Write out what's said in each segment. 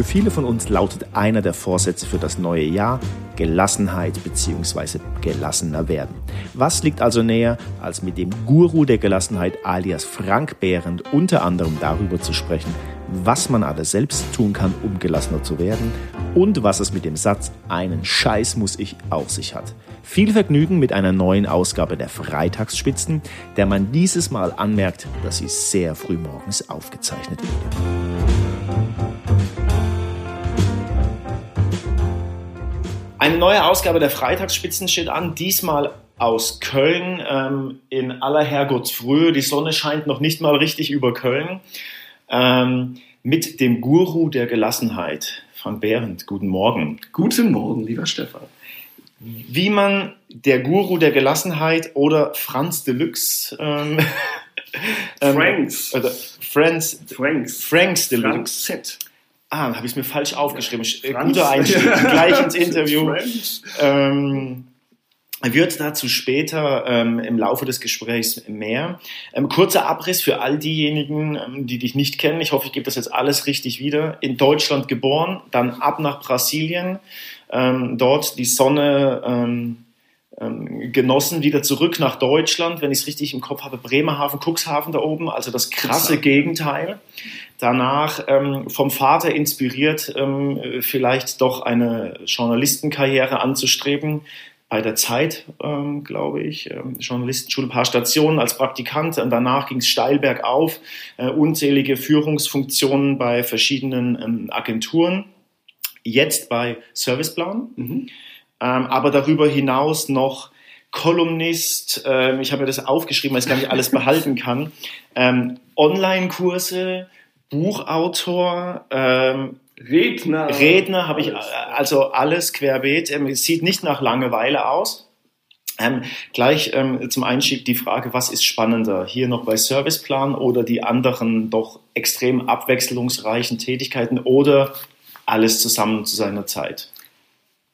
Für viele von uns lautet einer der Vorsätze für das neue Jahr Gelassenheit bzw. gelassener werden. Was liegt also näher, als mit dem Guru der Gelassenheit alias Frank Behrendt unter anderem darüber zu sprechen, was man alles selbst tun kann, um gelassener zu werden und was es mit dem Satz einen Scheiß muss ich auf sich hat. Viel Vergnügen mit einer neuen Ausgabe der Freitagsspitzen, der man dieses Mal anmerkt, dass sie sehr früh morgens aufgezeichnet wurde. Eine neue Ausgabe der Freitagsspitzen steht an, diesmal aus Köln ähm, in aller Herrgottsfrühe. Die Sonne scheint noch nicht mal richtig über Köln. Ähm, mit dem Guru der Gelassenheit, Frank Behrendt. Guten Morgen. Guten Morgen, lieber Stefan. Wie man der Guru der Gelassenheit oder Franz Deluxe ähm, ähm Franks. Franz, Franks. Franks Deluxe. Franks Z. Ah, habe ich es mir falsch aufgeschrieben. Franz. Guter Einstieg, gleich ins Interview. Ähm, wird dazu später ähm, im Laufe des Gesprächs mehr. Ähm, kurzer Abriss für all diejenigen, ähm, die dich nicht kennen. Ich hoffe, ich gebe das jetzt alles richtig wieder. In Deutschland geboren, dann ab nach Brasilien, ähm, dort die Sonne ähm, genossen, wieder zurück nach Deutschland, wenn ich es richtig im Kopf habe, Bremerhaven, Cuxhaven da oben, also das krasse Gegenteil danach ähm, vom Vater inspiriert, ähm, vielleicht doch eine Journalistenkarriere anzustreben. Bei der Zeit, ähm, glaube ich, ähm, Journalistenschule, ein paar Stationen als Praktikant. Und danach ging es steil bergauf, äh, unzählige Führungsfunktionen bei verschiedenen ähm, Agenturen. Jetzt bei Serviceplan, mhm. Ähm, aber darüber hinaus noch Kolumnist, ähm, ich habe mir das aufgeschrieben, weil ich gar nicht alles behalten kann, ähm, Online-Kurse, Buchautor, ähm, Redner. Redner habe ich also alles querbeet. Ähm, es sieht nicht nach Langeweile aus. Ähm, gleich ähm, zum Einstieg die Frage, was ist spannender? Hier noch bei Serviceplan oder die anderen doch extrem abwechslungsreichen Tätigkeiten oder alles zusammen zu seiner Zeit?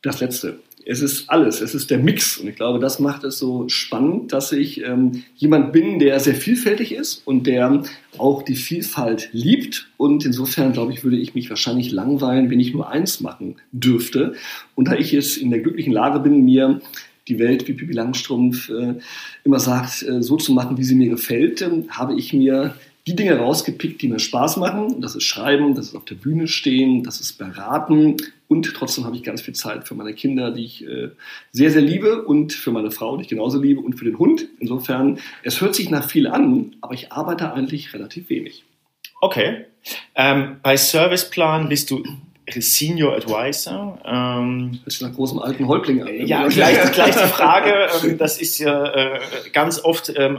Das letzte es ist alles, es ist der Mix. Und ich glaube, das macht es so spannend, dass ich ähm, jemand bin, der sehr vielfältig ist und der auch die Vielfalt liebt. Und insofern, glaube ich, würde ich mich wahrscheinlich langweilen, wenn ich nur eins machen dürfte. Und da ich jetzt in der glücklichen Lage bin, mir die Welt, wie Pippi Langstrumpf äh, immer sagt, äh, so zu machen, wie sie mir gefällt, äh, habe ich mir die Dinge rausgepickt, die mir Spaß machen. Das ist Schreiben, das ist auf der Bühne stehen, das ist Beraten und trotzdem habe ich ganz viel Zeit für meine Kinder, die ich äh, sehr, sehr liebe und für meine Frau, die ich genauso liebe und für den Hund. Insofern, es hört sich nach viel an, aber ich arbeite eigentlich relativ wenig. Okay. Ähm, bei Serviceplan bist du Senior Advisor. Ähm, das ist nach großem alten Häuptling an. Ne? Ja, gleich, gleich die Frage. Ähm, das ist ja äh, ganz oft, ähm,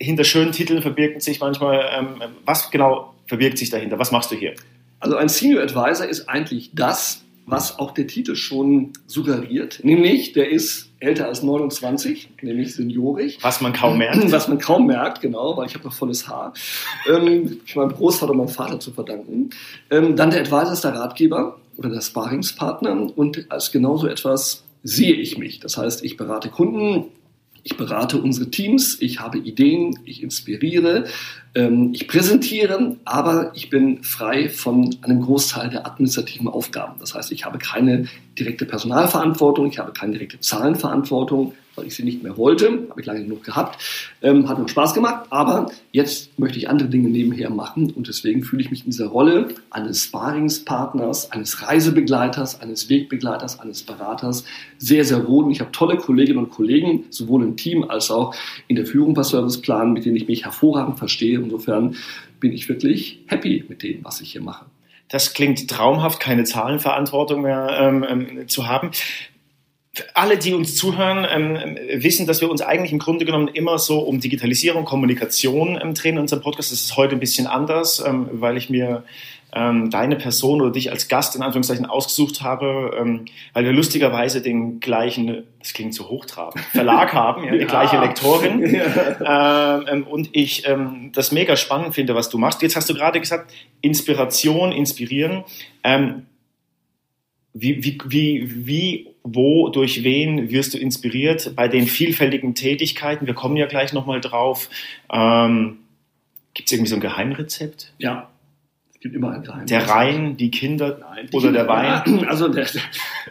hinter schönen Titeln verbirgt sich manchmal, ähm, was genau verbirgt sich dahinter? Was machst du hier? Also ein Senior Advisor ist eigentlich das, was auch der Titel schon suggeriert, nämlich der ist älter als 29, nämlich seniorisch. Was man kaum merkt. Was man kaum merkt, genau, weil ich habe noch volles Haar. Ähm, ich meinem Großvater und meinem Vater zu verdanken. Ähm, dann der Advisor ist der Ratgeber oder der Sparingspartner und als genauso etwas sehe ich mich. Das heißt, ich berate Kunden, ich berate unsere Teams, ich habe Ideen, ich inspiriere, ähm, ich präsentiere, aber ich bin frei von einem Großteil der administrativen Aufgaben. Das heißt, ich habe keine direkte Personalverantwortung, ich habe keine direkte Zahlenverantwortung, weil ich sie nicht mehr wollte, habe ich lange genug gehabt, ähm, hat mir Spaß gemacht, aber jetzt möchte ich andere Dinge nebenher machen und deswegen fühle ich mich in dieser Rolle eines Sparingspartners, eines Reisebegleiters, eines Wegbegleiters, eines Beraters sehr, sehr wohl und ich habe tolle Kolleginnen und Kollegen, sowohl im Team als auch in der Führung bei Serviceplan, mit denen ich mich hervorragend verstehe. Insofern bin ich wirklich happy mit dem, was ich hier mache. Das klingt traumhaft, keine Zahlenverantwortung mehr ähm, ähm zu haben alle, die uns zuhören, ähm, wissen, dass wir uns eigentlich im Grunde genommen immer so um Digitalisierung, Kommunikation ähm, drehen in unserem Podcast. Das ist heute ein bisschen anders, ähm, weil ich mir ähm, deine Person oder dich als Gast in Anführungszeichen ausgesucht habe, ähm, weil wir lustigerweise den gleichen, das klingt so hochtrabend, Verlag haben, ja, die ja. gleiche Lektorin. Ja. Ähm, und ich das mega spannend finde, was du machst. Jetzt hast du gerade gesagt, Inspiration, inspirieren. Wie, wie, wie, wie wo, durch wen wirst du inspiriert bei den vielfältigen Tätigkeiten? Wir kommen ja gleich nochmal drauf. Ähm, Gibt es irgendwie so ein Geheimrezept? Ja, gibt immer ein Geheimnis. Der Rhein, die Kinder Nein, die oder Kinder, der Wein? Also der,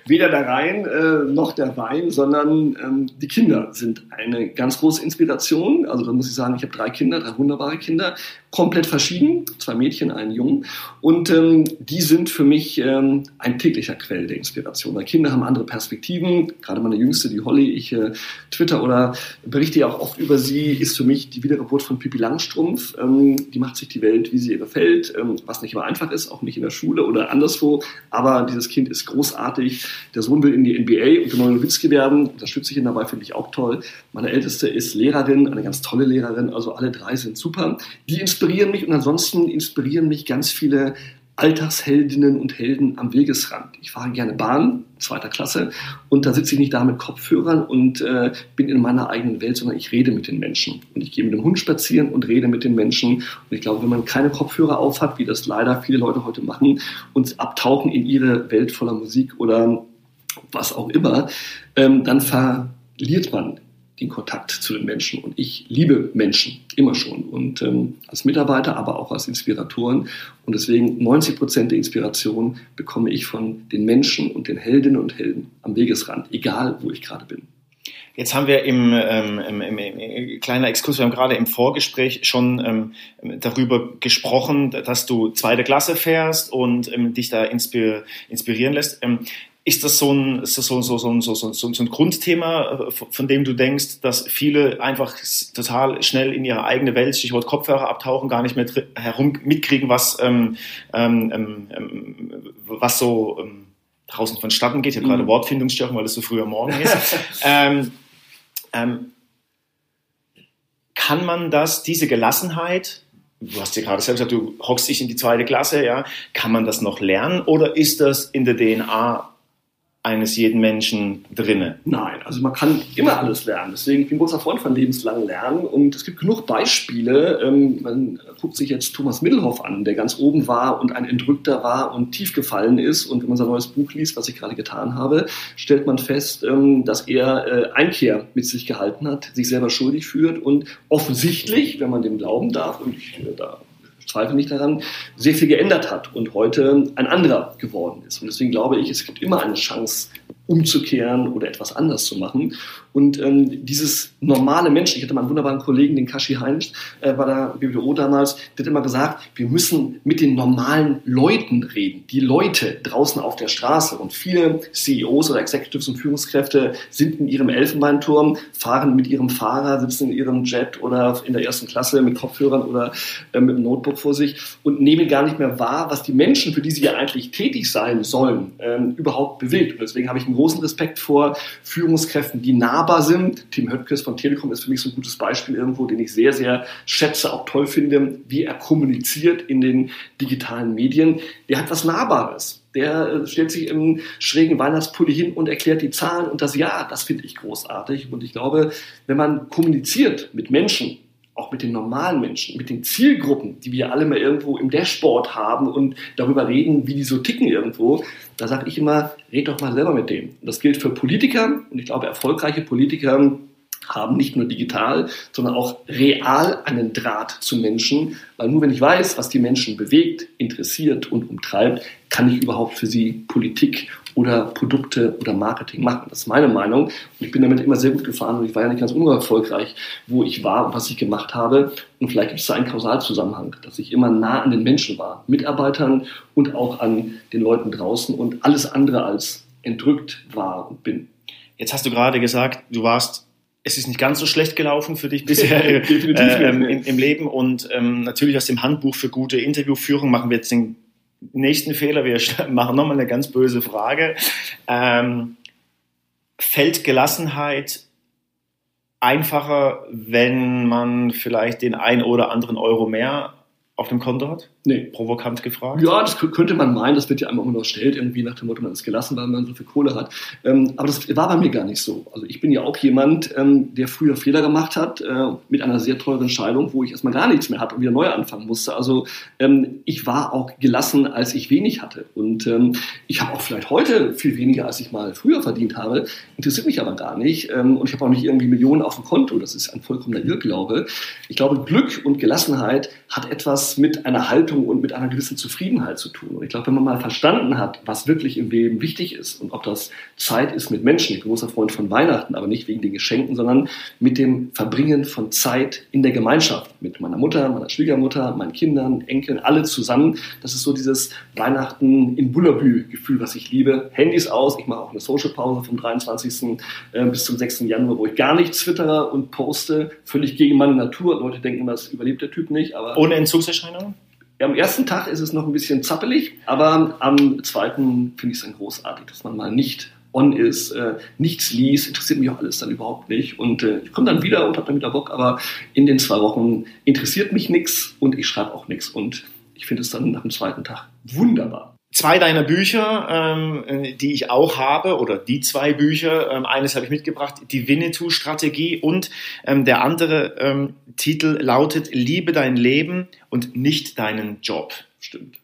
weder der Rhein äh, noch der Wein, sondern ähm, die Kinder sind eine ganz große Inspiration. Also da muss ich sagen, ich habe drei Kinder, drei wunderbare Kinder, komplett verschieden, zwei Mädchen, einen Jungen. Und ähm, die sind für mich ähm, ein täglicher Quell der Inspiration. Weil Kinder haben andere Perspektiven. Gerade meine Jüngste, die Holly, ich äh, twitter oder berichte ja auch oft über sie, ist für mich die Wiedergeburt von Pippi Langstrumpf. Ähm, die macht sich die Welt, wie sie ihr gefällt, ähm, was nicht immer einfach ist, auch nicht in der Schule oder anderswo. Aber dieses Kind ist großartig. Der Sohn will in die NBA und der neue Nowitzki werden. Unterstütze ich ihn dabei, finde ich auch toll. Meine Älteste ist Lehrerin, eine ganz tolle Lehrerin. Also alle drei sind super. Die inspirieren mich und ansonsten inspirieren mich ganz viele Alltagsheldinnen und Helden am Wegesrand. Ich fahre gerne Bahn, zweiter Klasse, und da sitze ich nicht da mit Kopfhörern und äh, bin in meiner eigenen Welt, sondern ich rede mit den Menschen. Und ich gehe mit dem Hund spazieren und rede mit den Menschen. Und ich glaube, wenn man keine Kopfhörer aufhat, wie das leider viele Leute heute machen, und abtauchen in ihre Welt voller Musik oder was auch immer, ähm, dann verliert man den Kontakt zu den Menschen. Und ich liebe Menschen immer schon. Und ähm, als Mitarbeiter, aber auch als Inspiratoren. Und deswegen 90 Prozent der Inspiration bekomme ich von den Menschen und den Heldinnen und Helden am Wegesrand, egal wo ich gerade bin. Jetzt haben wir im, ähm, im, im, im kleiner Exkurs, wir haben gerade im Vorgespräch schon ähm, darüber gesprochen, dass du zweite Klasse fährst und ähm, dich da inspir inspirieren lässt. Ist das so ein, so, so, so, so, so, so, so ein Grundthema, äh, von dem du denkst, dass viele einfach total schnell in ihre eigene Welt, Stichwort Kopfhörer abtauchen, gar nicht mehr herum mitkriegen, was, ähm, ähm, ähm, ähm, was so ähm, draußen vonstatten geht. Ich habe mhm. gerade Wortfindungsstörung, weil es so früher Morgen ist. ähm, ähm, kann man das, diese Gelassenheit, du hast ja gerade selbst gesagt, du hockst dich in die zweite Klasse, ja, kann man das noch lernen oder ist das in der DNA eines jeden Menschen drinne? Nein, also man kann immer alles lernen. Deswegen bin ich ein großer Freund von lebenslangen Lernen und es gibt genug Beispiele. Ähm, man guckt sich jetzt Thomas Middelhoff an, der ganz oben war und ein Entrückter war und tief gefallen ist. Und wenn man sein neues Buch liest, was ich gerade getan habe, stellt man fest, ähm, dass er äh, Einkehr mit sich gehalten hat, sich selber schuldig führt und offensichtlich, wenn man dem glauben darf, und ich äh, da zweifle nicht daran, sehr viel geändert hat und heute ein anderer geworden ist. Und deswegen glaube ich, es gibt immer eine Chance, umzukehren oder etwas anders zu machen. Und ähm, dieses normale Mensch, ich hatte mal einen wunderbaren Kollegen, den Kashi Heinz, äh, bei der BWO damals, der hat immer gesagt, wir müssen mit den normalen Leuten reden. Die Leute draußen auf der Straße. Und viele CEOs oder Executives und Führungskräfte sind in ihrem Elfenbeinturm, fahren mit ihrem Fahrer, sitzen in ihrem Jet oder in der ersten Klasse mit Kopfhörern oder äh, mit einem Notebook vor sich und nehmen gar nicht mehr wahr, was die Menschen, für die sie ja eigentlich tätig sein sollen, ähm, überhaupt bewegt. Und deswegen habe ich einen großen Respekt vor Führungskräften, die nahbar sind. Tim Höttges von Telekom ist für mich so ein gutes Beispiel irgendwo, den ich sehr, sehr schätze, auch toll finde, wie er kommuniziert in den digitalen Medien. Der hat was Nahbares. Der äh, stellt sich im schrägen Weihnachtspulli hin und erklärt die Zahlen und das Ja, das finde ich großartig. Und ich glaube, wenn man kommuniziert mit Menschen, auch mit den normalen Menschen, mit den Zielgruppen, die wir alle mal irgendwo im Dashboard haben und darüber reden, wie die so ticken irgendwo, da sage ich immer, red doch mal selber mit dem. Und das gilt für Politiker und ich glaube, erfolgreiche Politiker haben nicht nur digital, sondern auch real einen Draht zu Menschen, weil nur wenn ich weiß, was die Menschen bewegt, interessiert und umtreibt, kann ich überhaupt für sie Politik oder Produkte oder Marketing machen. Das ist meine Meinung. Und ich bin damit immer sehr gut gefahren und ich war ja nicht ganz unerfolgreich, wo ich war und was ich gemacht habe. Und vielleicht gibt es da einen Kausalzusammenhang, dass ich immer nah an den Menschen war, Mitarbeitern und auch an den Leuten draußen und alles andere als entrückt war und bin. Jetzt hast du gerade gesagt, du warst es ist nicht ganz so schlecht gelaufen für dich bisher äh, im, im, Leben und ähm, natürlich aus dem Handbuch für gute Interviewführung machen wir jetzt den nächsten Fehler, wir machen nochmal eine ganz böse Frage. Ähm, fällt Gelassenheit einfacher, wenn man vielleicht den ein oder anderen Euro mehr auf dem Konto hat? Nee. Provokant gefragt? Ja, das könnte man meinen. Das wird ja einmal unterstellt, irgendwie nach dem Motto, man ist gelassen, weil man so viel Kohle hat. Ähm, aber das war bei mir gar nicht so. Also ich bin ja auch jemand, ähm, der früher Fehler gemacht hat, äh, mit einer sehr teuren Scheidung, wo ich erstmal gar nichts mehr hatte und wieder neu anfangen musste. Also ähm, ich war auch gelassen, als ich wenig hatte. Und ähm, ich habe auch vielleicht heute viel weniger, als ich mal früher verdient habe. Interessiert mich aber gar nicht. Ähm, und ich habe auch nicht irgendwie Millionen auf dem Konto. Das ist ein vollkommener Irrglaube. Ich glaube, Glück und Gelassenheit hat etwas mit einer Haltung Bedeutung und mit einer gewissen Zufriedenheit zu tun. Und ich glaube, wenn man mal verstanden hat, was wirklich im Leben wichtig ist und ob das Zeit ist mit Menschen, ich bin großer Freund von Weihnachten, aber nicht wegen den Geschenken, sondern mit dem Verbringen von Zeit in der Gemeinschaft, mit meiner Mutter, meiner Schwiegermutter, meinen Kindern, Enkeln, alle zusammen. Das ist so dieses Weihnachten in Bullabü-Gefühl, was ich liebe. Handys aus, ich mache auch eine Social-Pause vom 23. Äh, bis zum 6. Januar, wo ich gar nichts twittere und poste, völlig gegen meine Natur. Leute denken, das überlebt der Typ nicht. Aber Ohne Entzugserscheinungen? Am ersten Tag ist es noch ein bisschen zappelig, aber am zweiten finde ich es dann großartig, dass man mal nicht on ist, äh, nichts liest, interessiert mich auch alles dann überhaupt nicht. Und äh, ich komme dann wieder und habe dann wieder Bock, aber in den zwei Wochen interessiert mich nichts und ich schreibe auch nichts. Und ich finde es dann nach dem zweiten Tag wunderbar zwei deiner Bücher, ähm, die ich auch habe, oder die zwei Bücher, ähm, eines habe ich mitgebracht, die Winnetou-Strategie und ähm, der andere ähm, Titel lautet Liebe dein Leben und nicht deinen Job. Stimmt.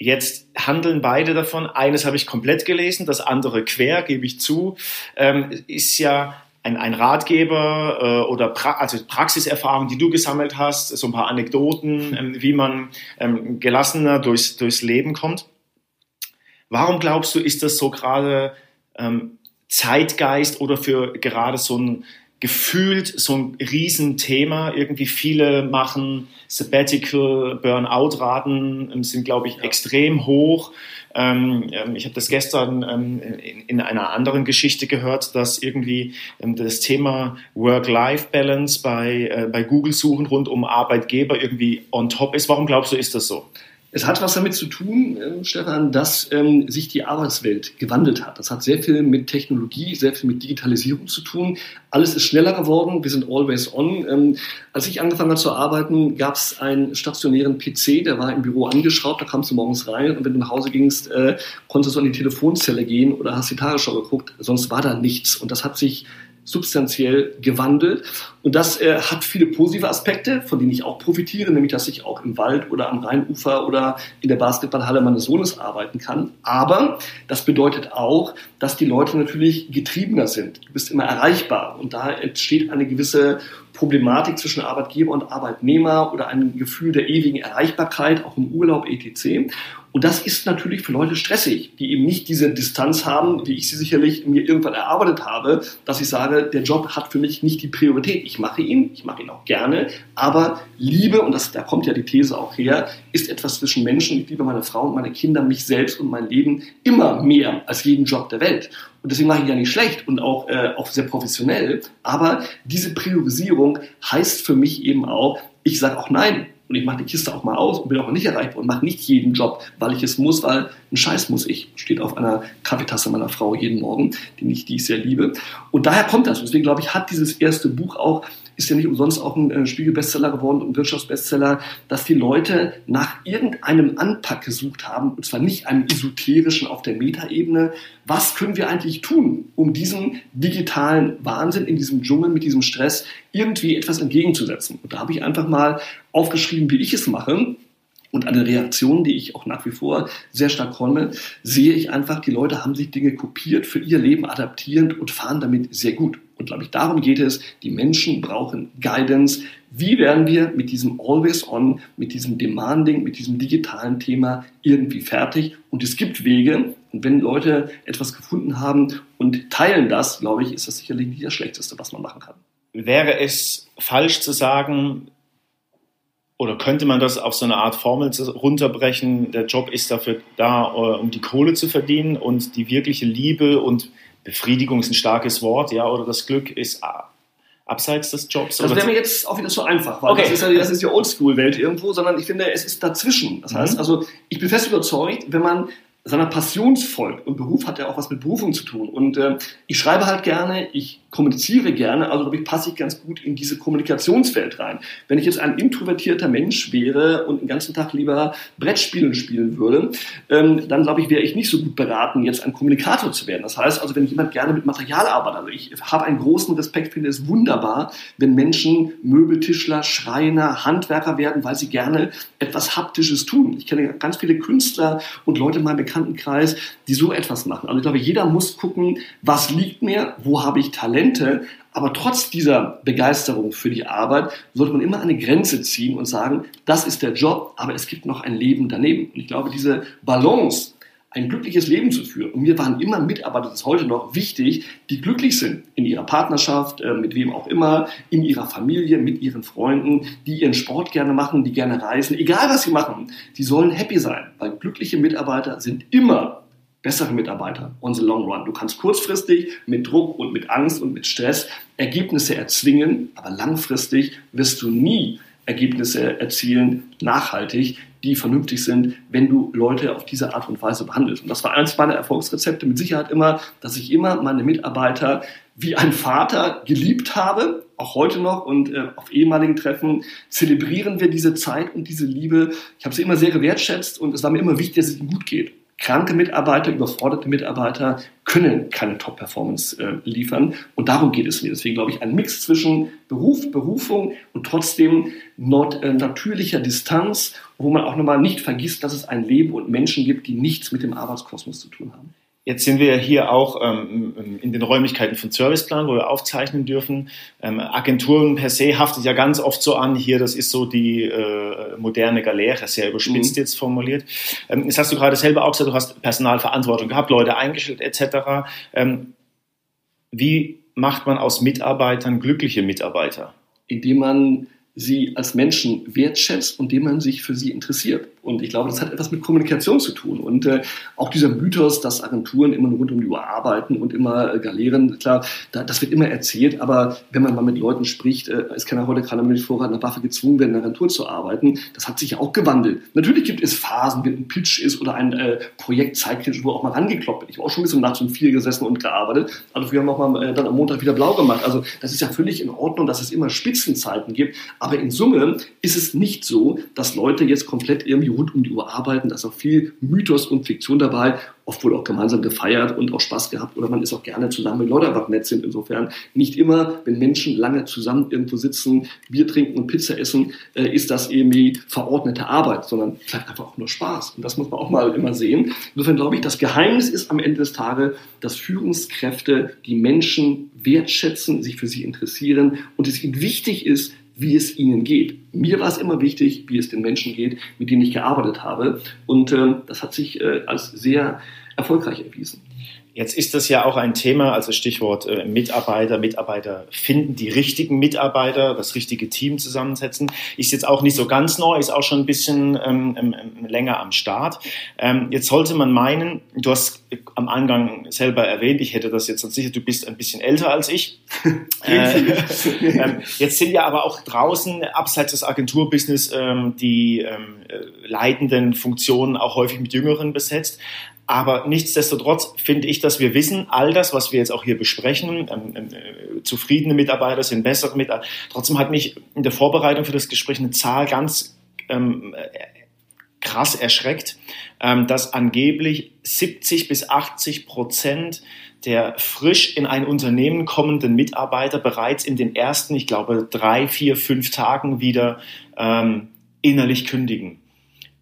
Jetzt handeln beide davon. Eines habe ich komplett gelesen, das andere quer, gebe ich zu. Ähm, ist ja ein, ein Ratgeber äh, oder pra also Praxiserfahrung, die du gesammelt hast, so ein paar Anekdoten, ähm, wie man ähm, gelassener durchs, durchs Leben kommt. Warum glaubst du, ist das so gerade ähm, Zeitgeist oder für gerade so ein gefühlt so ein Riesenthema. Irgendwie viele machen Sabbatical, Burnout-Raten ähm, sind, glaube ich, ja. extrem hoch. Ähm, ähm, ich habe das gestern ähm, in, in, einer anderen Geschichte gehört, dass irgendwie ähm, das Thema Work-Life-Balance bei, äh, bei Google-Suchen rund um Arbeitgeber irgendwie on top ist. Warum glaubst du, ist das so? Es hat was damit zu tun, äh, Stefan, dass ähm, sich die Arbeitswelt gewandelt hat. Das hat sehr viel mit Technologie, sehr viel mit Digitalisierung zu tun. Alles ist schneller geworden. Wir sind always on. Ähm, als ich angefangen habe zu arbeiten, gab es einen stationären PC, der war im Büro angeschraubt. Da kamst du morgens rein und wenn du nach Hause gingst, äh, konntest du an die Telefonzelle gehen oder hast die Tagesschau geguckt. Sonst war da nichts. Und das hat sich substanziell gewandelt. Und das äh, hat viele positive Aspekte, von denen ich auch profitiere, nämlich dass ich auch im Wald oder am Rheinufer oder in der Basketballhalle meines Sohnes arbeiten kann. Aber das bedeutet auch, dass die Leute natürlich getriebener sind. Du bist immer erreichbar und da entsteht eine gewisse Problematik zwischen Arbeitgeber und Arbeitnehmer oder ein Gefühl der ewigen Erreichbarkeit, auch im Urlaub etc. Und das ist natürlich für Leute stressig, die eben nicht diese Distanz haben, wie ich sie sicherlich mir irgendwann erarbeitet habe, dass ich sage, der Job hat für mich nicht die Priorität. Ich mache ihn, ich mache ihn auch gerne, aber Liebe, und das, da kommt ja die These auch her, ist etwas zwischen Menschen. Ich liebe meine Frau und meine Kinder, mich selbst und mein Leben immer mehr als jeden Job der Welt. Und deswegen mache ich ja nicht schlecht und auch, äh, auch sehr professionell. Aber diese Priorisierung heißt für mich eben auch, ich sage auch nein und ich mache die Kiste auch mal aus und bin auch nicht erreichbar und mache nicht jeden Job, weil ich es muss, weil ein Scheiß muss ich. Steht auf einer Kaffeetasse meiner Frau jeden Morgen, die ich, die ich sehr liebe. Und daher kommt das. Deswegen glaube ich, hat dieses erste Buch auch ist ja nicht umsonst auch ein äh, Spiegel-Bestseller geworden und Wirtschaftsbestseller, dass die Leute nach irgendeinem Anpack gesucht haben, und zwar nicht einem esoterischen auf der Metaebene. Was können wir eigentlich tun, um diesem digitalen Wahnsinn in diesem Dschungel mit diesem Stress irgendwie etwas entgegenzusetzen? Und da habe ich einfach mal aufgeschrieben, wie ich es mache. Und an den Reaktionen, die ich auch nach wie vor sehr stark komme, sehe ich einfach, die Leute haben sich Dinge kopiert, für ihr Leben adaptierend und fahren damit sehr gut. Und glaube ich, darum geht es. Die Menschen brauchen Guidance. Wie werden wir mit diesem Always On, mit diesem Demanding, mit diesem digitalen Thema irgendwie fertig? Und es gibt Wege. Und wenn Leute etwas gefunden haben und teilen das, glaube ich, ist das sicherlich nicht das Schlechteste, was man machen kann. Wäre es falsch zu sagen, oder könnte man das auf so eine Art Formel runterbrechen? Der Job ist dafür da, äh, um die Kohle zu verdienen und die wirkliche Liebe und Befriedigung ist ein starkes Wort, ja, oder das Glück ist abseits des Jobs. Das wäre mir jetzt auch wieder so einfach, weil okay. das ist ja, das ist ja Oldschool-Welt irgendwo, sondern ich finde, es ist dazwischen. Das heißt, mhm. also ich bin fest überzeugt, wenn man seiner Passion folgt und Beruf hat ja auch was mit Berufung zu tun und äh, ich schreibe halt gerne, ich kommuniziere gerne, also glaube ich, passe ich ganz gut in diese Kommunikationswelt rein. Wenn ich jetzt ein introvertierter Mensch wäre und den ganzen Tag lieber Brettspielen spielen würde, ähm, dann glaube ich, wäre ich nicht so gut beraten, jetzt ein Kommunikator zu werden. Das heißt also, wenn jemand gerne mit Material arbeitet, also ich habe einen großen Respekt, finde es wunderbar, wenn Menschen Möbeltischler, Schreiner, Handwerker werden, weil sie gerne etwas Haptisches tun. Ich kenne ganz viele Künstler und Leute in meinem Bekanntenkreis, die so etwas machen. Also ich glaube, jeder muss gucken, was liegt mir, wo habe ich Talente, aber trotz dieser Begeisterung für die Arbeit sollte man immer eine Grenze ziehen und sagen, das ist der Job, aber es gibt noch ein Leben daneben. Und ich glaube, diese Balance ein glückliches Leben zu führen. Und mir waren immer Mitarbeiter, das ist heute noch wichtig, die glücklich sind in ihrer Partnerschaft, äh, mit wem auch immer, in ihrer Familie, mit ihren Freunden, die ihren Sport gerne machen, die gerne reisen, egal was sie machen, die sollen happy sein, weil glückliche Mitarbeiter sind immer bessere Mitarbeiter on the long run. Du kannst kurzfristig mit Druck und mit Angst und mit Stress Ergebnisse erzwingen, aber langfristig wirst du nie Ergebnisse erzielen, nachhaltig, die vernünftig sind, wenn du Leute auf diese Art und Weise behandelst. Und das war eines meiner Erfolgsrezepte mit Sicherheit immer, dass ich immer meine Mitarbeiter wie ein Vater geliebt habe, auch heute noch und äh, auf ehemaligen Treffen zelebrieren wir diese Zeit und diese Liebe. Ich habe sie immer sehr gewertschätzt und es war mir immer wichtig, dass es ihnen gut geht. Kranke Mitarbeiter, überforderte Mitarbeiter können keine Top-Performance äh, liefern. Und darum geht es mir. Deswegen glaube ich, ein Mix zwischen Beruf, Berufung und trotzdem not, äh, natürlicher Distanz, wo man auch nochmal nicht vergisst, dass es ein Leben und Menschen gibt, die nichts mit dem Arbeitskosmos zu tun haben. Jetzt sind wir hier auch ähm, in den Räumlichkeiten von Serviceplan, wo wir aufzeichnen dürfen. Ähm, Agenturen per se haftet ja ganz oft so an, hier, das ist so die äh, moderne Galeere, sehr überspitzt mhm. jetzt formuliert. Ähm, jetzt hast du gerade selber auch gesagt, du hast Personalverantwortung gehabt, Leute eingestellt etc. Ähm, wie macht man aus Mitarbeitern glückliche Mitarbeiter? Indem man sie als Menschen wertschätzt und indem man sich für sie interessiert. Und ich glaube, das hat etwas mit Kommunikation zu tun. Und äh, auch dieser Mythos, dass Agenturen immer nur rund um die Uhr arbeiten und immer äh, galieren, klar, da, das wird immer erzählt, aber wenn man mal mit Leuten spricht, äh, es kann ja heute keiner mit Vorrat einer Waffe gezwungen werden, in einer Agentur zu arbeiten. Das hat sich ja auch gewandelt. Natürlich gibt es Phasen, wenn ein Pitch ist oder ein äh, Projekt zeitkritisch, wo auch mal rangekloppt wird. Ich habe auch schon bis um nachts um vier gesessen und gearbeitet. Also wir haben auch mal äh, dann am Montag wieder blau gemacht. Also das ist ja völlig in Ordnung, dass es immer Spitzenzeiten gibt. Aber in Summe ist es nicht so, dass Leute jetzt komplett irgendwie rund um die Uhr arbeiten. Da ist auch viel Mythos und Fiktion dabei. Oft wohl auch gemeinsam gefeiert und auch Spaß gehabt. Oder man ist auch gerne zusammen, wenn Leute einfach nett sind. Insofern nicht immer, wenn Menschen lange zusammen irgendwo sitzen, Bier trinken und Pizza essen, äh, ist das irgendwie verordnete Arbeit, sondern vielleicht einfach auch nur Spaß. Und das muss man auch mal immer sehen. Insofern glaube ich, das Geheimnis ist am Ende des Tages, dass Führungskräfte die Menschen wertschätzen, sich für sie interessieren und es ihnen wichtig ist, wie es ihnen geht. Mir war es immer wichtig, wie es den Menschen geht, mit denen ich gearbeitet habe. Und äh, das hat sich äh, als sehr erfolgreich erwiesen. Jetzt ist das ja auch ein Thema, also Stichwort äh, Mitarbeiter, Mitarbeiter finden, die richtigen Mitarbeiter, das richtige Team zusammensetzen. Ist jetzt auch nicht so ganz neu, ist auch schon ein bisschen ähm, ähm, ähm länger am Start. Ähm, jetzt sollte man meinen, du hast am Angang selber erwähnt, ich hätte das jetzt sicher, du bist ein bisschen älter als ich. äh, ähm, jetzt sind ja aber auch draußen, abseits des Agenturbusiness, ähm, die äh, leitenden Funktionen auch häufig mit Jüngeren besetzt. Aber nichtsdestotrotz finde ich, dass wir wissen, all das, was wir jetzt auch hier besprechen, ähm, äh, zufriedene Mitarbeiter sind bessere Mitarbeiter. Trotzdem hat mich in der Vorbereitung für das Gespräch eine Zahl ganz ähm, äh, krass erschreckt, ähm, dass angeblich 70 bis 80 Prozent der frisch in ein Unternehmen kommenden Mitarbeiter bereits in den ersten, ich glaube, drei, vier, fünf Tagen wieder ähm, innerlich kündigen.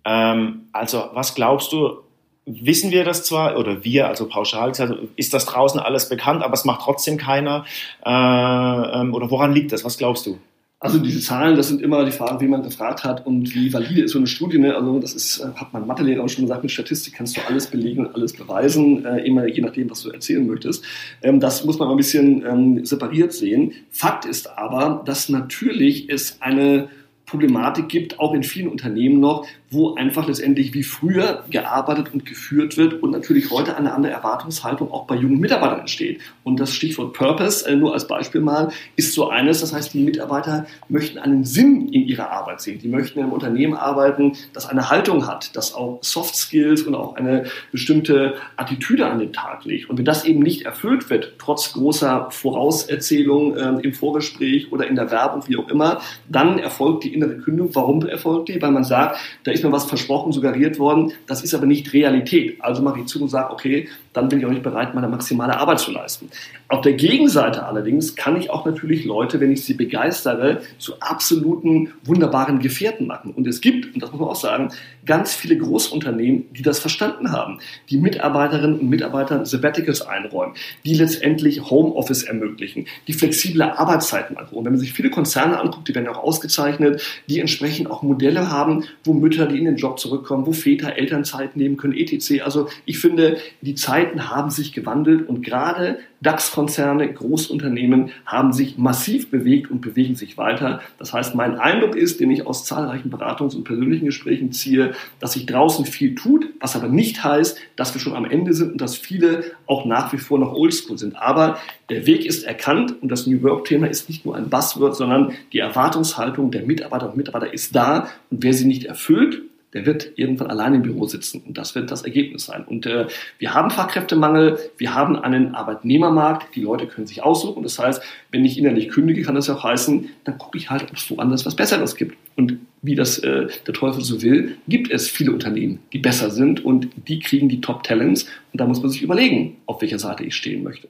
Ähm, also was glaubst du, wissen wir das zwar, oder wir, also pauschal gesagt, ist das draußen alles bekannt, aber es macht trotzdem keiner. Äh, ähm, oder woran liegt das? Was glaubst du? Also diese Zahlen, das sind immer die Fragen, wie man gefragt hat und wie valide ist so eine Studie. Ne? Also das ist, äh, hat mein Mathelehrer auch schon gesagt, mit Statistik kannst du alles belegen und alles beweisen, äh, immer je nachdem, was du erzählen möchtest. Ähm, das muss man ein bisschen ähm, separiert sehen. Fakt ist aber, dass natürlich es eine Problematik gibt, auch in vielen Unternehmen noch, wo einfach letztendlich wie früher gearbeitet und geführt wird und natürlich heute eine andere Erwartungshaltung auch bei jungen Mitarbeitern entsteht. Und das Stichwort Purpose, äh, nur als Beispiel mal, ist so eines, das heißt, die Mitarbeiter möchten einen Sinn in ihrer Arbeit sehen. Die möchten in einem Unternehmen arbeiten, das eine Haltung hat, das auch Soft Skills und auch eine bestimmte Attitüde an den Tag legt. Und wenn das eben nicht erfüllt wird, trotz großer Vorauserzählung äh, im Vorgespräch oder in der Werbung, wie auch immer, dann erfolgt die innere Kündigung. Warum erfolgt die? Weil man sagt, da ist mir was versprochen, suggeriert worden, das ist aber nicht Realität. Also mache ich zu und sage, okay, dann bin ich auch nicht bereit, meine maximale Arbeit zu leisten. Auf der Gegenseite allerdings kann ich auch natürlich Leute, wenn ich sie begeistere, zu absoluten wunderbaren Gefährten machen. Und es gibt, und das muss man auch sagen, ganz viele Großunternehmen, die das verstanden haben, die Mitarbeiterinnen und Mitarbeitern Sabbaticals einräumen, die letztendlich Homeoffice ermöglichen, die flexible Arbeitszeiten angucken. Und wenn man sich viele Konzerne anguckt, die werden auch ausgezeichnet, die entsprechend auch Modelle haben, wo Mütter, die in den Job zurückkommen, wo Väter Elternzeit nehmen können, etc. Also ich finde, die Zeiten haben sich gewandelt und gerade DAX-Konzerne, Großunternehmen haben sich massiv bewegt und bewegen sich weiter. Das heißt, mein Eindruck ist, den ich aus zahlreichen Beratungs- und persönlichen Gesprächen ziehe, dass sich draußen viel tut, was aber nicht heißt, dass wir schon am Ende sind und dass viele auch nach wie vor noch oldschool sind. Aber der Weg ist erkannt und das New Work-Thema ist nicht nur ein Buzzword, sondern die Erwartungshaltung der Mitarbeiter und Mitarbeiter ist da und wer sie nicht erfüllt, der wird irgendwann allein im Büro sitzen und das wird das Ergebnis sein. Und äh, wir haben Fachkräftemangel, wir haben einen Arbeitnehmermarkt, die Leute können sich aussuchen. Das heißt, wenn ich innerlich kündige, kann das ja auch heißen, dann gucke ich halt, ob es woanders was Besseres gibt. Und wie das äh, der Teufel so will, gibt es viele Unternehmen, die besser sind und die kriegen die Top-Talents und da muss man sich überlegen, auf welcher Seite ich stehen möchte.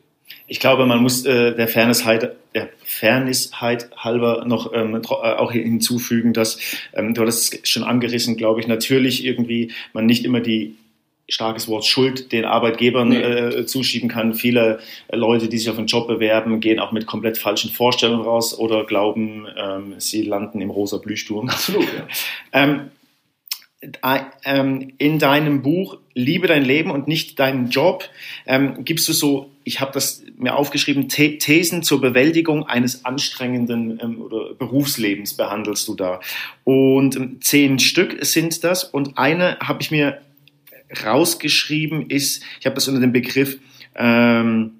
Ich glaube, man muss äh, der Fairnessheit, der Fairnessheit halber noch ähm, äh, auch hinzufügen, dass ähm, du hast es schon angerissen, glaube ich, natürlich irgendwie man nicht immer die starkes Wort Schuld den Arbeitgebern nee. äh, zuschieben kann. Viele Leute, die sich auf einen Job bewerben, gehen auch mit komplett falschen Vorstellungen raus oder glauben, ähm, sie landen im rosa Blühsturm. Absolut. Ja. ähm, in deinem Buch Liebe dein Leben und nicht deinen Job ähm, gibst du so, ich habe das mir aufgeschrieben, Thesen zur Bewältigung eines anstrengenden ähm, oder Berufslebens behandelst du da. Und ähm, zehn Stück sind das und eine habe ich mir rausgeschrieben, ist, ich habe das unter dem Begriff ähm,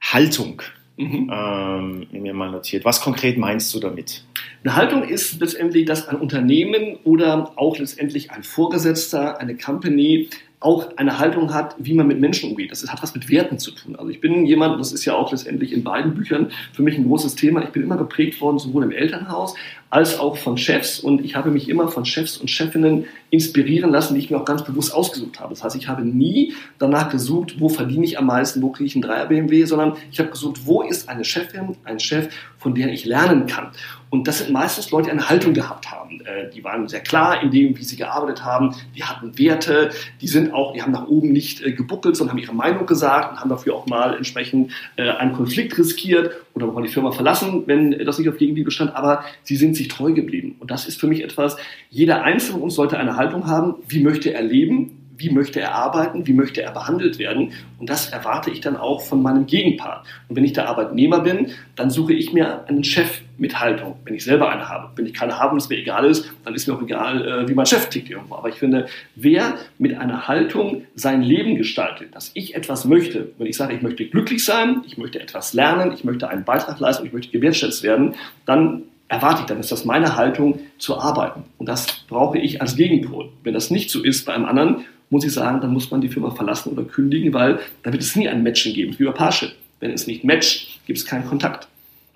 Haltung mhm. ähm, mir mal notiert. Was konkret meinst du damit? Eine Haltung ist letztendlich, dass ein Unternehmen oder auch letztendlich ein Vorgesetzter, eine Company auch eine Haltung hat, wie man mit Menschen umgeht. Das hat was mit Werten zu tun. Also ich bin jemand, das ist ja auch letztendlich in beiden Büchern für mich ein großes Thema. Ich bin immer geprägt worden, sowohl im Elternhaus als auch von Chefs und ich habe mich immer von Chefs und Chefinnen inspirieren lassen, die ich mir auch ganz bewusst ausgesucht habe. Das heißt, ich habe nie danach gesucht, wo verdiene ich am meisten, wo kriege ich einen Dreier BMW, sondern ich habe gesucht, wo ist eine Chefin, ein Chef, von der ich lernen kann. Und das sind meistens Leute, die eine Haltung gehabt haben. Äh, die waren sehr klar in dem, wie sie gearbeitet haben. Die hatten Werte. Die sind auch, die haben nach oben nicht äh, gebuckelt, sondern haben ihre Meinung gesagt und haben dafür auch mal entsprechend äh, einen Konflikt riskiert oder mal die Firma verlassen, wenn das nicht auf Gegenliebe stand. Aber sie sind sich treu geblieben. Und das ist für mich etwas, jeder Einzelne von uns sollte eine Haltung haben, wie möchte er leben, wie möchte er arbeiten, wie möchte er behandelt werden. Und das erwarte ich dann auch von meinem Gegenpart. Und wenn ich der Arbeitnehmer bin, dann suche ich mir einen Chef mit Haltung, wenn ich selber eine habe. Wenn ich keine habe und es mir egal ist, dann ist mir auch egal, äh, wie mein Chef tickt irgendwo. Aber ich finde, wer mit einer Haltung sein Leben gestaltet, dass ich etwas möchte, wenn ich sage, ich möchte glücklich sein, ich möchte etwas lernen, ich möchte einen Beitrag leisten, ich möchte gewertschätzt werden, dann erwarte ich, dann ist das meine Haltung zu arbeiten. Und das brauche ich als Gegenpol. Wenn das nicht so ist bei einem anderen, muss ich sagen, dann muss man die Firma verlassen oder kündigen, weil da wird es nie ein Matchen geben, wie bei Parship. Wenn es nicht matcht, gibt es keinen Kontakt.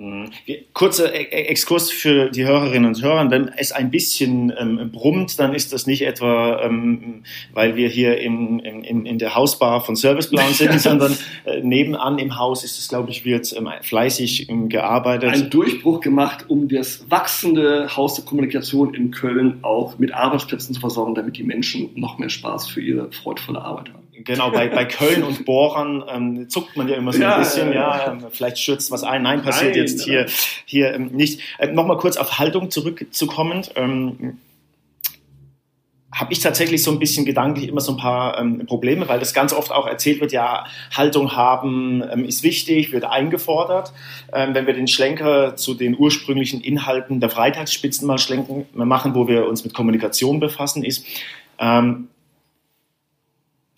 Mhm. Kurzer e-, e-, Exkurs für die Hörerinnen und Hörer. Wenn es ein bisschen ähm, brummt, dann ist das nicht etwa, ähm, weil wir hier in, in, in der Hausbar von Serviceplan sind, sondern äh, nebenan im Haus ist es, glaube ich, wird ähm, fleißig ähm, gearbeitet. Ein Durchbruch gemacht, um das wachsende Haus der Kommunikation in Köln auch mit Arbeitsplätzen zu versorgen, damit die Menschen noch mehr Spaß für ihre freudvolle Arbeit haben. Genau, bei, bei Köln und Bohrern ähm, zuckt man ja immer so ja, ein bisschen, ja, ja, ähm, vielleicht stürzt was ein. Nein, passiert Nein, jetzt hier, hier ähm, nicht. Äh, Nochmal kurz auf Haltung zurückzukommen. Ähm, habe ich tatsächlich so ein bisschen gedanklich immer so ein paar ähm, Probleme, weil das ganz oft auch erzählt wird, ja, Haltung haben ähm, ist wichtig, wird eingefordert. Ähm, wenn wir den Schlenker zu den ursprünglichen Inhalten der Freitagsspitzen mal schlenken, machen, wo wir uns mit Kommunikation befassen, ist, ähm,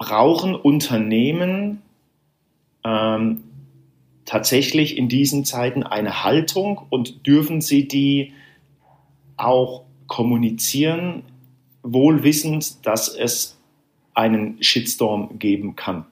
brauchen Unternehmen ähm, tatsächlich in diesen Zeiten eine Haltung und dürfen sie die auch kommunizieren, wohl wissend, dass es einen Shitstorm geben kann?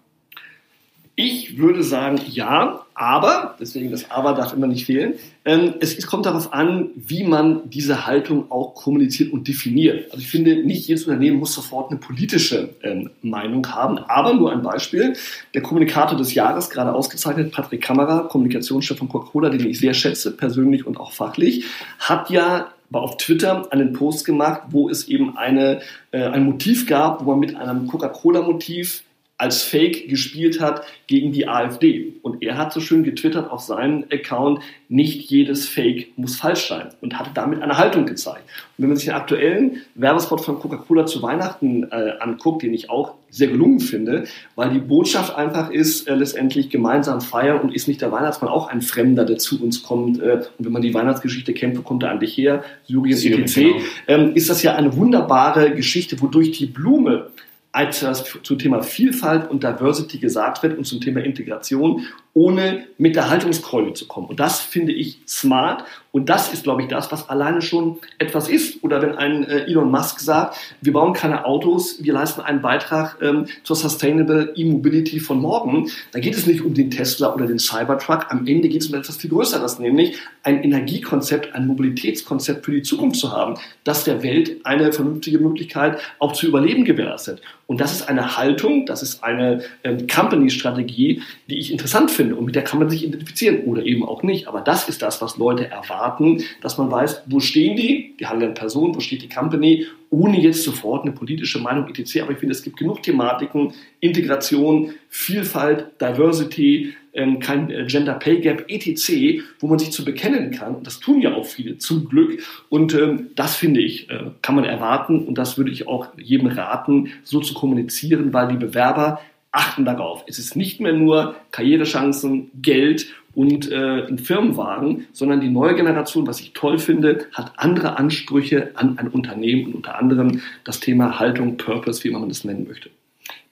Ich würde sagen, ja, aber, deswegen das Aber darf immer nicht fehlen, ähm, es, kommt darauf an, wie man diese Haltung auch kommuniziert und definiert. Also ich finde, nicht jedes Unternehmen muss sofort eine politische ähm, Meinung haben, aber nur ein Beispiel. Der Kommunikator des Jahres, gerade ausgezeichnet, Patrick Kammerer, Kommunikationschef von Coca-Cola, den ich sehr schätze, persönlich und auch fachlich, hat ja auf Twitter einen Post gemacht, wo es eben eine, äh, ein Motiv gab, wo man mit einem Coca-Cola-Motiv als Fake gespielt hat gegen die AfD. Und er hat so schön getwittert auf seinem Account, nicht jedes Fake muss falsch sein und hatte damit eine Haltung gezeigt. Und wenn man sich den aktuellen Werbespot von Coca-Cola zu Weihnachten äh, anguckt, den ich auch sehr gelungen finde, weil die Botschaft einfach ist, äh, letztendlich gemeinsam feiern und ist nicht der Weihnachtsmann auch ein Fremder, der zu uns kommt. Äh, und wenn man die Weihnachtsgeschichte kennt, wo kommt er eigentlich her? Syrien, etc. Genau. Ähm, ist das ja eine wunderbare Geschichte, wodurch die Blume als das zum Thema Vielfalt und Diversity gesagt wird und zum Thema Integration ohne mit der Haltungskeule zu kommen. Und das finde ich smart. Und das ist, glaube ich, das, was alleine schon etwas ist. Oder wenn ein äh, Elon Musk sagt, wir bauen keine Autos, wir leisten einen Beitrag ähm, zur Sustainable E-Mobility von morgen, da geht es nicht um den Tesla oder den Cybertruck. Am Ende geht es um etwas viel Größeres, nämlich ein Energiekonzept, ein Mobilitätskonzept für die Zukunft zu haben, das der Welt eine vernünftige Möglichkeit auch zu überleben gewährleistet. Und das ist eine Haltung, das ist eine ähm, Company-Strategie, die ich interessant finde finde und mit der kann man sich identifizieren oder eben auch nicht. Aber das ist das, was Leute erwarten, dass man weiß, wo stehen die, die handelnden Personen, wo steht die Company, ohne jetzt sofort eine politische Meinung etc. Aber ich finde, es gibt genug Thematiken, Integration, Vielfalt, Diversity, ähm, kein äh, Gender Pay Gap, etc., wo man sich zu bekennen kann. Das tun ja auch viele, zum Glück. Und ähm, das finde ich, äh, kann man erwarten. Und das würde ich auch jedem raten, so zu kommunizieren, weil die Bewerber achten darauf. Es ist nicht mehr nur Karrierechancen, Geld und äh, ein Firmenwagen, sondern die neue Generation, was ich toll finde, hat andere Ansprüche an ein Unternehmen und unter anderem das Thema Haltung, Purpose, wie man das nennen möchte.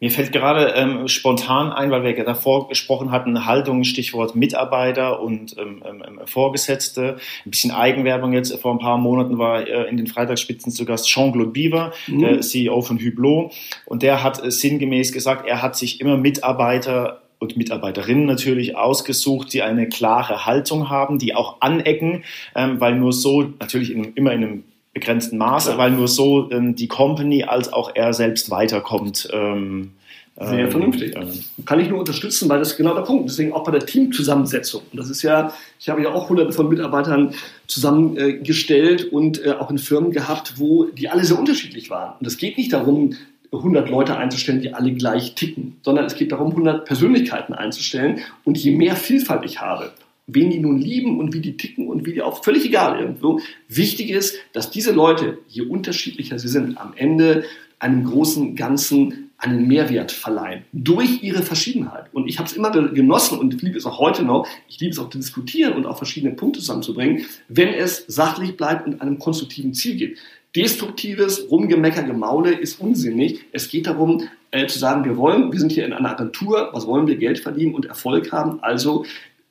Mir fällt gerade ähm, spontan ein, weil wir ja davor gesprochen hatten, Haltung, Stichwort Mitarbeiter und ähm, ähm, ähm, Vorgesetzte. Ein bisschen Eigenwerbung jetzt. Vor ein paar Monaten war äh, in den Freitagsspitzen zu Gast Jean-Claude Biver, mhm. der CEO von Hublot. Und der hat äh, sinngemäß gesagt, er hat sich immer Mitarbeiter und Mitarbeiterinnen natürlich ausgesucht, die eine klare Haltung haben, die auch anecken, ähm, weil nur so, natürlich in, immer in einem begrenzten Maße, weil nur so ähm, die Company als auch er selbst weiterkommt. Ähm, sehr ähm, vernünftig. Ähm, Kann ich nur unterstützen, weil das ist genau der Punkt. Deswegen auch bei der Teamzusammensetzung. Und das ist ja, ich habe ja auch hunderte von Mitarbeitern zusammengestellt und äh, auch in Firmen gehabt, wo die alle sehr unterschiedlich waren. Und es geht nicht darum, 100 Leute einzustellen, die alle gleich ticken, sondern es geht darum, 100 Persönlichkeiten einzustellen. Und je mehr Vielfalt ich habe, wen die nun lieben und wie die ticken und wie die auch völlig egal irgendwo. Wichtig ist, dass diese Leute, je unterschiedlicher sie sind, am Ende einem großen Ganzen einen Mehrwert verleihen durch ihre Verschiedenheit. Und ich habe es immer genossen und ich liebe es auch heute noch. Ich liebe es auch zu diskutieren und auch verschiedene Punkte zusammenzubringen, wenn es sachlich bleibt und einem konstruktiven Ziel geht. Destruktives Rumgemecker, Gemaule ist unsinnig. Es geht darum, äh, zu sagen, wir wollen, wir sind hier in einer Agentur, was wollen wir, Geld verdienen und Erfolg haben. Also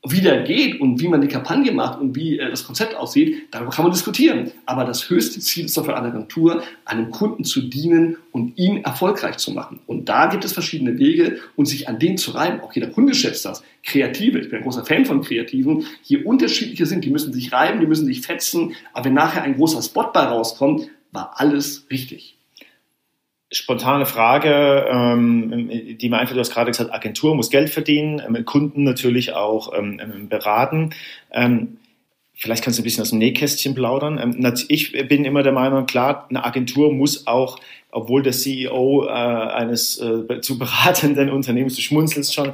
wie der geht und wie man die Kampagne macht und wie äh, das Konzept aussieht, darüber kann man diskutieren. Aber das höchste Ziel ist doch für eine Agentur, einem Kunden zu dienen und ihn erfolgreich zu machen. Und da gibt es verschiedene Wege und sich an denen zu reiben. Auch jeder Kunde schätzt das. Kreative, ich bin ein großer Fan von Kreativen, je unterschiedlicher sind, die müssen sich reiben, die müssen sich fetzen. Aber wenn nachher ein großer Spot bei rauskommt, war alles richtig spontane Frage, ähm, die mir einfach, du hast gerade gesagt, Agentur muss Geld verdienen, ähm, Kunden natürlich auch ähm, ähm beraten. Ähm, vielleicht kannst du ein bisschen aus dem Nähkästchen plaudern. Ähm, ich bin immer der Meinung, klar, eine Agentur muss auch, obwohl der CEO äh, eines äh, zu beratenden Unternehmens, du schmunzelst schon,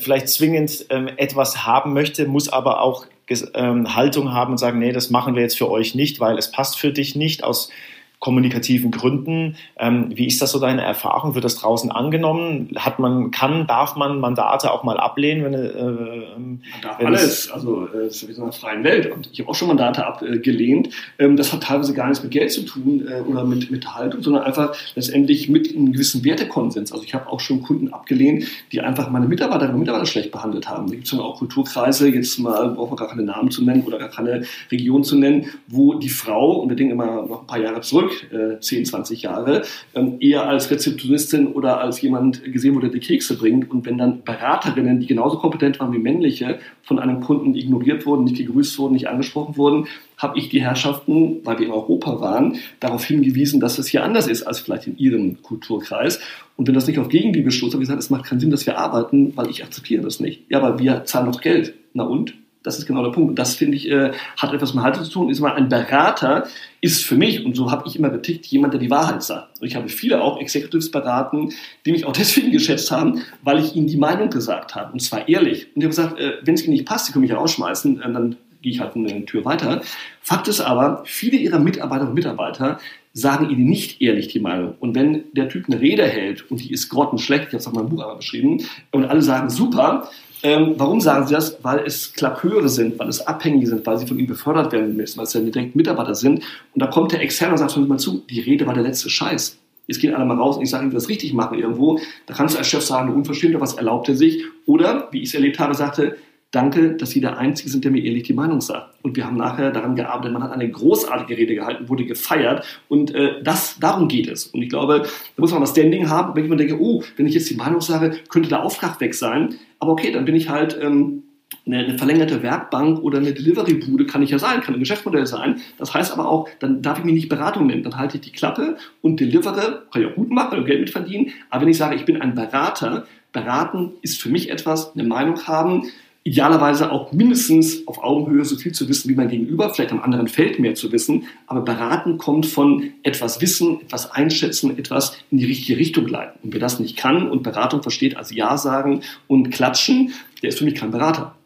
vielleicht zwingend etwas haben möchte, muss aber auch Haltung haben und sagen, nee, das machen wir jetzt für euch nicht, weil es passt für dich nicht aus kommunikativen Gründen. Ähm, wie ist das so deine Erfahrung? Wird das draußen angenommen? Hat man, kann, darf man Mandate auch mal ablehnen? Wenn, äh, man darf alles. Also äh, es ist wie so eine freien Welt. Und ich habe auch schon Mandate abgelehnt. Ähm, das hat teilweise gar nichts mit Geld zu tun äh, oder mit, mit Haltung, sondern einfach letztendlich mit einem gewissen Wertekonsens. Also ich habe auch schon Kunden abgelehnt, die einfach meine Mitarbeiterinnen und Mitarbeiter schlecht behandelt haben. Da gibt es auch Kulturkreise, jetzt mal brauchen wir gar keine Namen zu nennen oder gar keine Region zu nennen, wo die Frau, und wir denken immer noch ein paar Jahre zurück, zurück, äh, 10, 20 Jahre, ähm, eher als Rezeptionistin oder als jemand gesehen wurde, der die Kekse bringt. Und wenn dann Beraterinnen, die genauso kompetent waren wie männliche, von einem Kunden ignoriert wurden, nicht gegrüßt wurden, nicht angesprochen wurden, habe ich die Herrschaften, weil wir in Europa waren, darauf hingewiesen, dass es hier anders ist als vielleicht in ihrem Kulturkreis. Und wenn das nicht auf Gegenliebe stoßt, habe ich gesagt, es macht keinen Sinn, dass wir arbeiten, weil ich akzeptiere das nicht. Ja, aber wir zahlen doch Geld. Na und? Das ist genau der Punkt. Und das finde ich, äh, hat etwas mit Haltung zu tun. Ist mal ein Berater ist für mich, und so habe ich immer getickt, jemand, der die Wahrheit sagt. Und ich habe viele auch Executives beraten, die mich auch deswegen geschätzt haben, weil ich ihnen die Meinung gesagt habe. Und zwar ehrlich. Und ich habe gesagt, äh, wenn es ihnen nicht passt, sie können mich rausschmeißen, äh, dann gehe ich halt eine Tür weiter. Fakt ist aber, viele ihrer Mitarbeiterinnen und Mitarbeiter sagen ihnen nicht ehrlich die Meinung. Und wenn der Typ eine Rede hält und die ist grottenschlecht, ich habe es auch in meinem Buch einmal beschrieben, und alle sagen super, ähm, warum sagen sie das? Weil es Klaköre sind, weil es Abhängige sind, weil sie von ihm befördert werden müssen, weil es ja direkt Mitarbeiter sind. Und da kommt der Externe und sagt mal zu, die Rede war der letzte Scheiß. Jetzt gehen alle mal raus und ich sage, wie wir das richtig machen irgendwo. Da kannst du als Chef sagen, unverschämt, was erlaubt er sich? Oder, wie ich es erlebt habe, sagte, danke, dass Sie der Einzige sind, der mir ehrlich die Meinung sagt. Und wir haben nachher daran gearbeitet. Man hat eine großartige Rede gehalten, wurde gefeiert. Und äh, das, darum geht es. Und ich glaube, da muss man mal Standing haben, wenn ich mir denke, oh, wenn ich jetzt die Meinung sage, könnte der Auftrag weg sein. Aber okay, dann bin ich halt ähm, eine, eine verlängerte Werkbank oder eine Delivery-Bude kann ich ja sein, kann ein Geschäftsmodell sein. Das heißt aber auch, dann darf ich mich nicht Beratung nennen. Dann halte ich die Klappe und delivere, kann ich auch gut machen und Geld mit verdienen. Aber wenn ich sage, ich bin ein Berater, beraten ist für mich etwas, eine Meinung haben, idealerweise auch mindestens auf Augenhöhe so viel zu wissen wie mein Gegenüber, vielleicht am anderen Feld mehr zu wissen, aber beraten kommt von etwas wissen, etwas einschätzen, etwas in die richtige Richtung leiten. Und wer das nicht kann und Beratung versteht als Ja sagen und klatschen, der ist für mich kein Berater.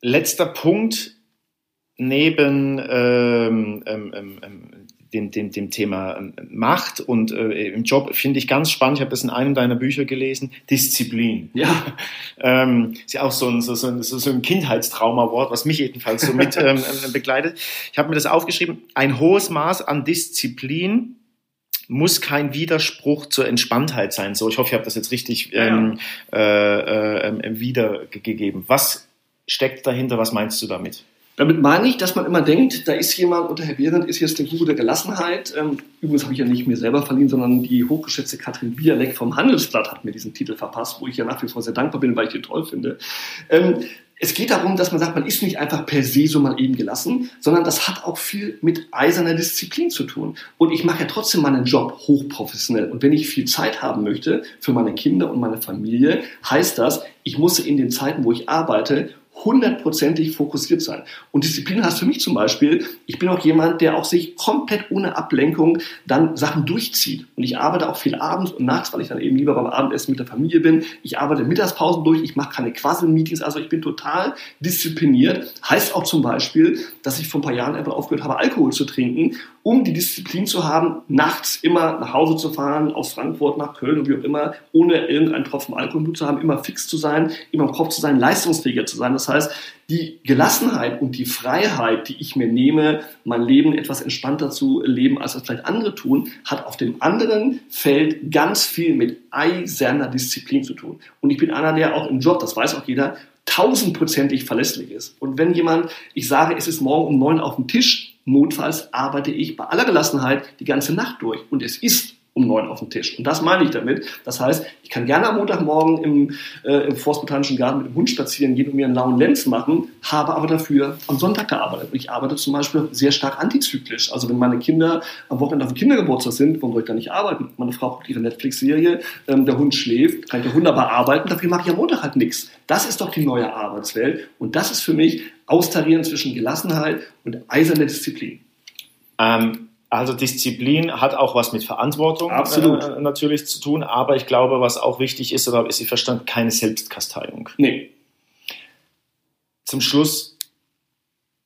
Letzter Punkt neben ähm, ähm, ähm, ähm dem, dem, dem Thema ähm, Macht und äh, im Job finde ich ganz spannend. Ich habe das in einem deiner Bücher gelesen. Disziplin. Ja. ähm, ist ja auch so ein, so, so ein, so ein Kindheitstrauma-Wort, was mich jedenfalls so mit ähm, ähm, begleitet. Ich habe mir das aufgeschrieben. Ein hohes Maß an Disziplin muss kein Widerspruch zur Entspanntheit sein. So, ich hoffe, ich habe das jetzt richtig ähm, ja. äh, äh, wiedergegeben. Was steckt dahinter? Was meinst du damit? Damit meine ich, dass man immer denkt, da ist jemand unter Herr Behrendt, ist jetzt der Guru der Gelassenheit. Ähm, übrigens habe ich ja nicht mir selber verliehen, sondern die hochgeschätzte Katrin Bialek vom Handelsblatt hat mir diesen Titel verpasst, wo ich ja nach wie vor sehr dankbar bin, weil ich den toll finde. Ähm, es geht darum, dass man sagt, man ist nicht einfach per se so mal eben gelassen, sondern das hat auch viel mit eiserner Disziplin zu tun. Und ich mache ja trotzdem meinen Job hochprofessionell. Und wenn ich viel Zeit haben möchte für meine Kinder und meine Familie, heißt das, ich muss in den Zeiten, wo ich arbeite, hundertprozentig fokussiert sein. Und Disziplin heißt für mich zum Beispiel, ich bin auch jemand, der auch sich komplett ohne Ablenkung dann Sachen durchzieht. Und ich arbeite auch viel abends und nachts, weil ich dann eben lieber beim Abendessen mit der Familie bin. Ich arbeite Mittagspausen durch, ich mache keine Quassel-Meetings, also ich bin total diszipliniert. Heißt auch zum Beispiel, dass ich vor ein paar Jahren einfach aufgehört habe, Alkohol zu trinken, um die Disziplin zu haben, nachts immer nach Hause zu fahren, aus Frankfurt nach Köln und wie auch immer, ohne irgendeinen Tropfen Alkohol zu haben, immer fix zu sein, immer im Kopf zu sein, leistungsfähiger zu sein. Das heißt, die Gelassenheit und die Freiheit, die ich mir nehme, mein Leben etwas entspannter zu leben, als das vielleicht andere tun, hat auf dem anderen Feld ganz viel mit eiserner Disziplin zu tun. Und ich bin einer, der auch im Job, das weiß auch jeder, tausendprozentig verlässlich ist. Und wenn jemand, ich sage, es ist morgen um neun auf dem Tisch, notfalls arbeite ich bei aller Gelassenheit die ganze Nacht durch. Und es ist um neun auf dem Tisch. Und das meine ich damit. Das heißt, ich kann gerne am Montagmorgen im, äh, im Forstbotanischen Garten mit dem Hund spazieren gehen und mir einen lauen Lenz machen, habe aber dafür am Sonntag gearbeitet. Und ich arbeite zum Beispiel sehr stark antizyklisch. Also wenn meine Kinder am Wochenende auf dem Kindergeburtstag sind, warum soll ich da nicht arbeiten? Meine Frau guckt ihre Netflix-Serie, ähm, der Hund schläft, kann ich ja wunderbar arbeiten, dafür mache ich am Montag halt nichts. Das ist doch die neue Arbeitswelt. Und das ist für mich Austarieren zwischen Gelassenheit und eiserner Disziplin. Ähm also Disziplin hat auch was mit Verantwortung äh, natürlich zu tun, aber ich glaube, was auch wichtig ist, oder ist ihr Verstand, keine Selbstkasteiung. Nee. Zum Schluss,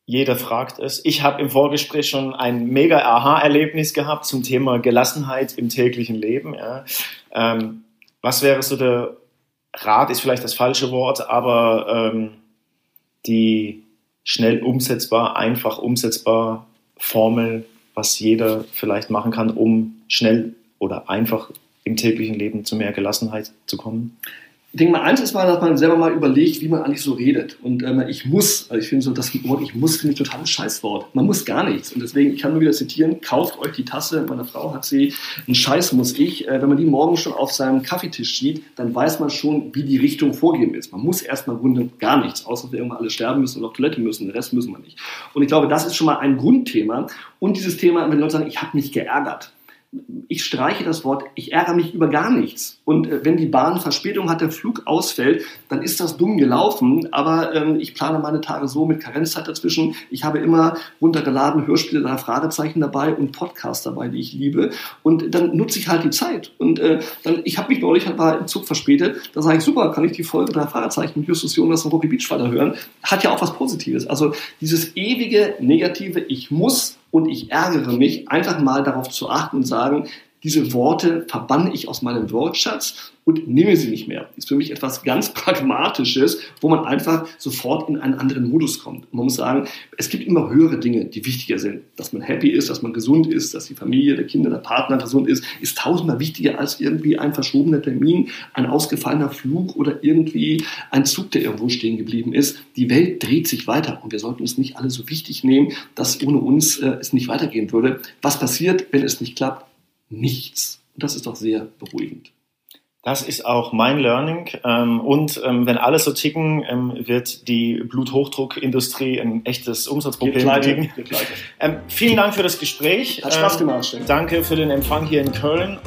jeder fragt es. Ich habe im Vorgespräch schon ein mega Aha-Erlebnis gehabt zum Thema Gelassenheit im täglichen Leben. Ja. Ähm, was wäre so der Rat, ist vielleicht das falsche Wort, aber ähm, die schnell umsetzbar, einfach umsetzbar Formel was jeder vielleicht machen kann, um schnell oder einfach im täglichen Leben zu mehr Gelassenheit zu kommen? Ich denke mal, eins ist mal, dass man selber mal überlegt, wie man eigentlich so redet. Und ähm, ich muss, also ich finde so, das Wort ich muss finde ich total ein Scheißwort. Man muss gar nichts. Und deswegen, ich kann nur wieder zitieren, kauft euch die Tasse, meine Frau hat sie, ein Scheiß muss ich. Äh, wenn man die morgen schon auf seinem Kaffeetisch sieht, dann weiß man schon, wie die Richtung vorgeben ist. Man muss erstmal im Grunde gar nichts, außer dass wir irgendwann alle sterben müssen und auf Toilette müssen. Den Rest müssen wir nicht. Und ich glaube, das ist schon mal ein Grundthema. Und dieses Thema, wenn Leute sagen, ich habe mich geärgert ich streiche das Wort, ich ärgere mich über gar nichts. Und äh, wenn die Bahn Verspätung hat, der Flug ausfällt, dann ist das dumm gelaufen. Aber ähm, ich plane meine Tage so mit Karenzzeit dazwischen. Ich habe immer runtergeladen Hörspiele da Fragezeichen dabei und Podcasts dabei, die ich liebe. Und dann nutze ich halt die Zeit. Und äh, dann, ich habe mich neulich halt war im Zug verspätet. Da sage ich, super, kann ich die Folge der Fragezeichen mit Justus Jonas und Rocky Beach weiter hören. Hat ja auch was Positives. Also dieses ewige Negative, ich muss und ich ärgere mich, einfach mal darauf zu achten und sagen, diese Worte verbanne ich aus meinem Wortschatz und nehme sie nicht mehr. Das ist für mich etwas ganz Pragmatisches, wo man einfach sofort in einen anderen Modus kommt. Man muss sagen, es gibt immer höhere Dinge, die wichtiger sind. Dass man happy ist, dass man gesund ist, dass die Familie, der Kinder, der Partner gesund ist, ist tausendmal wichtiger als irgendwie ein verschobener Termin, ein ausgefallener Flug oder irgendwie ein Zug, der irgendwo stehen geblieben ist. Die Welt dreht sich weiter und wir sollten es nicht alle so wichtig nehmen, dass ohne uns äh, es nicht weitergehen würde. Was passiert, wenn es nicht klappt? Nichts. Und das ist doch sehr beruhigend. Das ist auch mein Learning. Ähm, und ähm, wenn alle so ticken, ähm, wird die Bluthochdruckindustrie ein echtes Umsatzproblem kriegen. Vielen Dank für das Gespräch. Hat Spaß gemacht. Danke für den Empfang hier in Köln.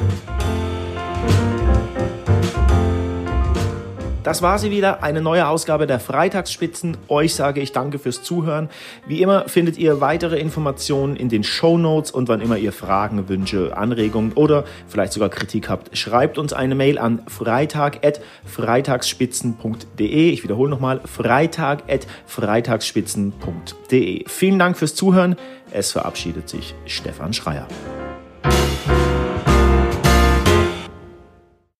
Das war sie wieder, eine neue Ausgabe der Freitagsspitzen. Euch sage ich danke fürs Zuhören. Wie immer findet ihr weitere Informationen in den Show Notes und wann immer ihr Fragen, Wünsche, Anregungen oder vielleicht sogar Kritik habt, schreibt uns eine Mail an freitag.freitagsspitzen.de. Ich wiederhole nochmal, freitag.freitagsspitzen.de. Vielen Dank fürs Zuhören. Es verabschiedet sich Stefan Schreier.